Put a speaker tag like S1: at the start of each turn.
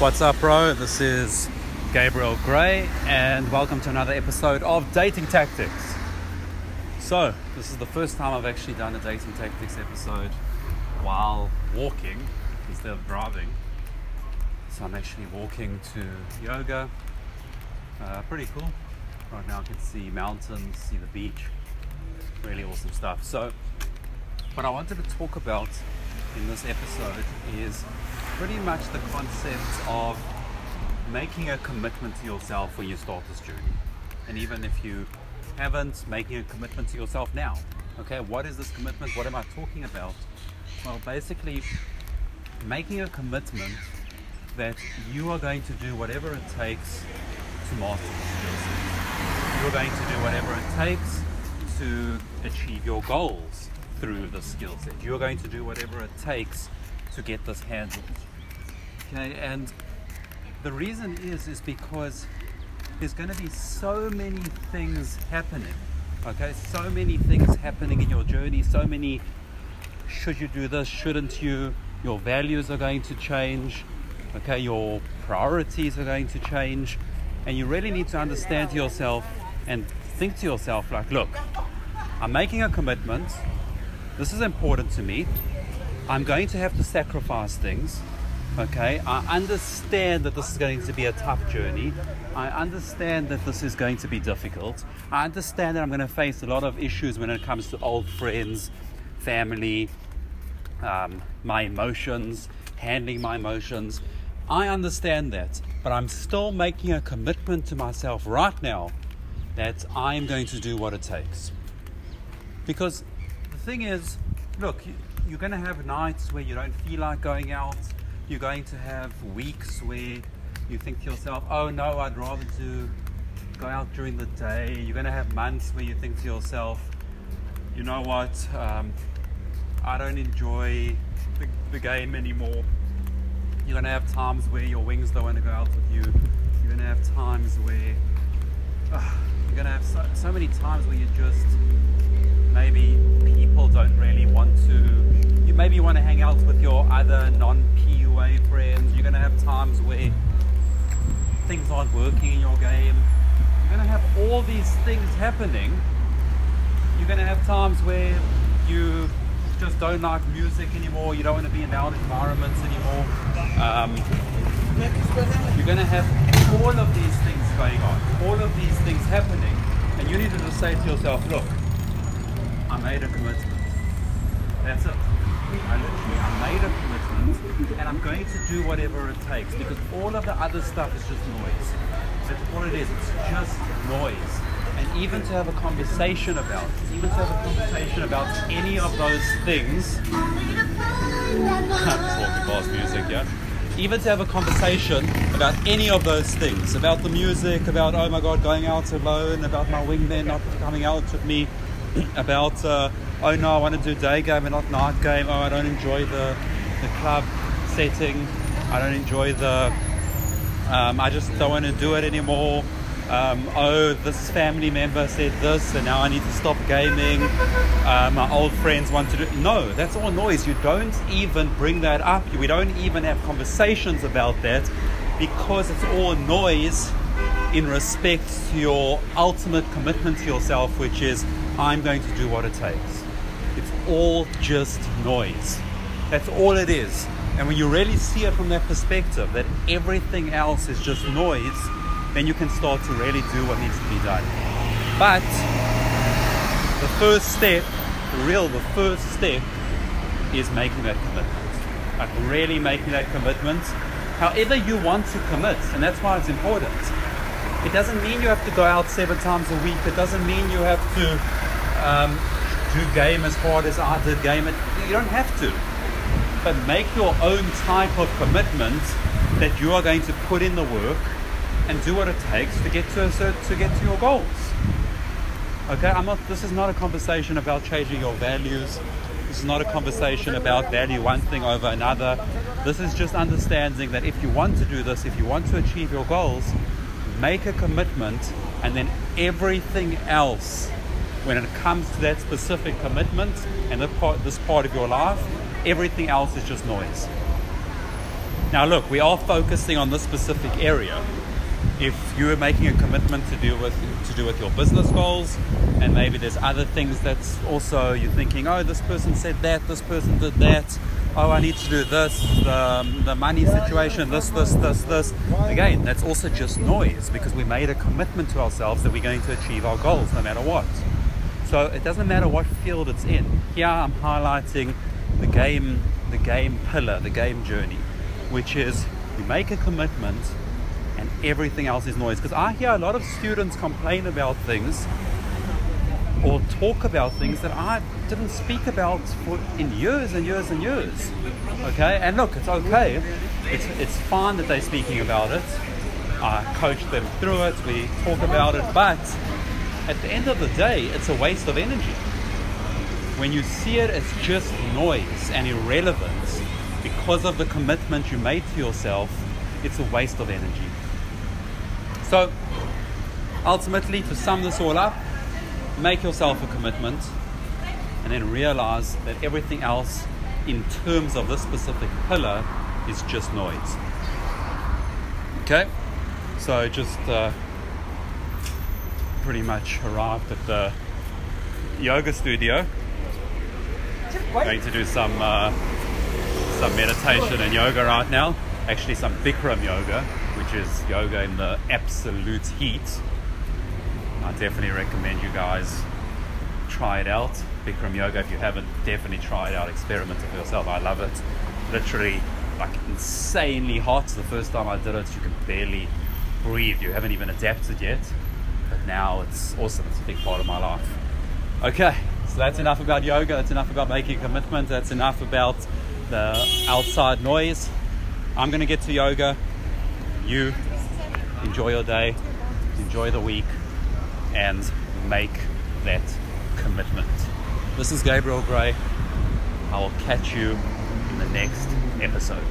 S1: What's up, bro? This is Gabriel Gray, and welcome to another episode of Dating Tactics. So, this is the first time I've actually done a Dating Tactics episode while walking instead of driving. So, I'm actually walking to yoga. Uh, pretty cool. Right now, I can see mountains, see the beach. Really awesome stuff. So, what I wanted to talk about in this episode is pretty much the concept of making a commitment to yourself when you start this journey. And even if you haven't, making a commitment to yourself now. Okay, what is this commitment? What am I talking about? Well, basically, making a commitment that you are going to do whatever it takes to master skill. You're going to do whatever it takes to achieve your goals through the skill set. You're going to do whatever it takes to get this handled. Okay, and the reason is is because there's going to be so many things happening. Okay, so many things happening in your journey. So many. Should you do this? Shouldn't you? Your values are going to change. Okay, your priorities are going to change, and you really need to understand to yourself and think to yourself like, look, I'm making a commitment. This is important to me. I'm going to have to sacrifice things. Okay, I understand that this is going to be a tough journey. I understand that this is going to be difficult. I understand that I'm going to face a lot of issues when it comes to old friends, family, um, my emotions, handling my emotions. I understand that, but I'm still making a commitment to myself right now that I'm going to do what it takes. Because the thing is, look, you're going to have nights where you don't feel like going out you're going to have weeks where you think to yourself, oh no, I'd rather do go out during the day. You're going to have months where you think to yourself, you know what, um, I don't enjoy the, the game anymore. You're going to have times where your wings don't want to go out with you. You're going to have times where uh, you're going to have so, so many times where you just maybe people don't really want to. You maybe want to hang out with your other non PUA friends. You're going to have times where things aren't working in your game. You're going to have all these things happening. You're going to have times where you just don't like music anymore. You don't want to be in loud environments anymore. Um, you're going to have all of these things going on, all of these things happening, and you need to just say to yourself, look, I made a commitment. That's it. I literally I made a commitment and I'm going to do whatever it takes because all of the other stuff is just noise. That's all it is. It's just noise. And even to have a conversation about, even to have a conversation about any of those things. talking boss music, yeah. Even to have a conversation about any of those things, about the music, about oh my god, going out alone, about my wingman not coming out with me, about uh, oh no, I want to do day game and not night game. Oh, I don't enjoy the the club setting. I don't enjoy the. Um, I just don't want to do it anymore. Um, oh, this family member said this, and now I need to stop gaming. Uh, my old friends want to do. No, that's all noise. You don't even bring that up. We don't even have conversations about that because it's all noise in respect to your ultimate commitment to yourself, which is I'm going to do what it takes. It's all just noise. That's all it is. And when you really see it from that perspective, that everything else is just noise, then you can start to really do what needs to be done. But the first step, the real, the first step is making that commitment. Like really making that commitment. However you want to commit, and that's why it's important. It doesn't mean you have to go out seven times a week. It doesn't mean you have to um, do game as hard as I did game. You don't have to. But make your own type of commitment that you are going to put in the work and do what it takes to get to a, to get to your goals. Okay, I'm not. This is not a conversation about changing your values. This is not a conversation about value one thing over another. This is just understanding that if you want to do this, if you want to achieve your goals, make a commitment, and then everything else, when it comes to that specific commitment and part, this part of your life, everything else is just noise. Now, look, we are focusing on this specific area. If you are making a commitment to do with to do with your business goals, and maybe there's other things that's also you're thinking, oh, this person said that, this person did that, oh, I need to do this, the, the money situation, this, this, this, this. Again, that's also just noise because we made a commitment to ourselves that we're going to achieve our goals no matter what. So it doesn't matter what field it's in. Here I'm highlighting the game, the game pillar, the game journey, which is you make a commitment and everything else is noise. Because I hear a lot of students complain about things or talk about things that I didn't speak about for in years and years and years. Okay, and look, it's okay. It's it's fine that they're speaking about it. I coach them through it. We talk about it, but at the end of the day, it's a waste of energy. When you see it as just noise and irrelevance because of the commitment you made to yourself, it's a waste of energy. So, ultimately, to sum this all up, make yourself a commitment and then realize that everything else in terms of this specific pillar is just noise. Okay, so just uh, pretty much arrived at the yoga studio. Going to do some uh, some meditation and yoga right now. Actually, some Bikram yoga, which is yoga in the absolute heat. I definitely recommend you guys try it out. Bikram yoga, if you haven't, definitely try it out. Experiment it for yourself. I love it. Literally, like insanely hot. The first time I did it, you can barely breathe. You haven't even adapted yet. But now it's awesome. It's a big part of my life. Okay, so that's enough about yoga. That's enough about making a commitment. That's enough about the outside noise. I'm going to get to yoga. You enjoy your day, enjoy the week, and make that commitment. This is Gabriel Gray. I will catch you in the next episode.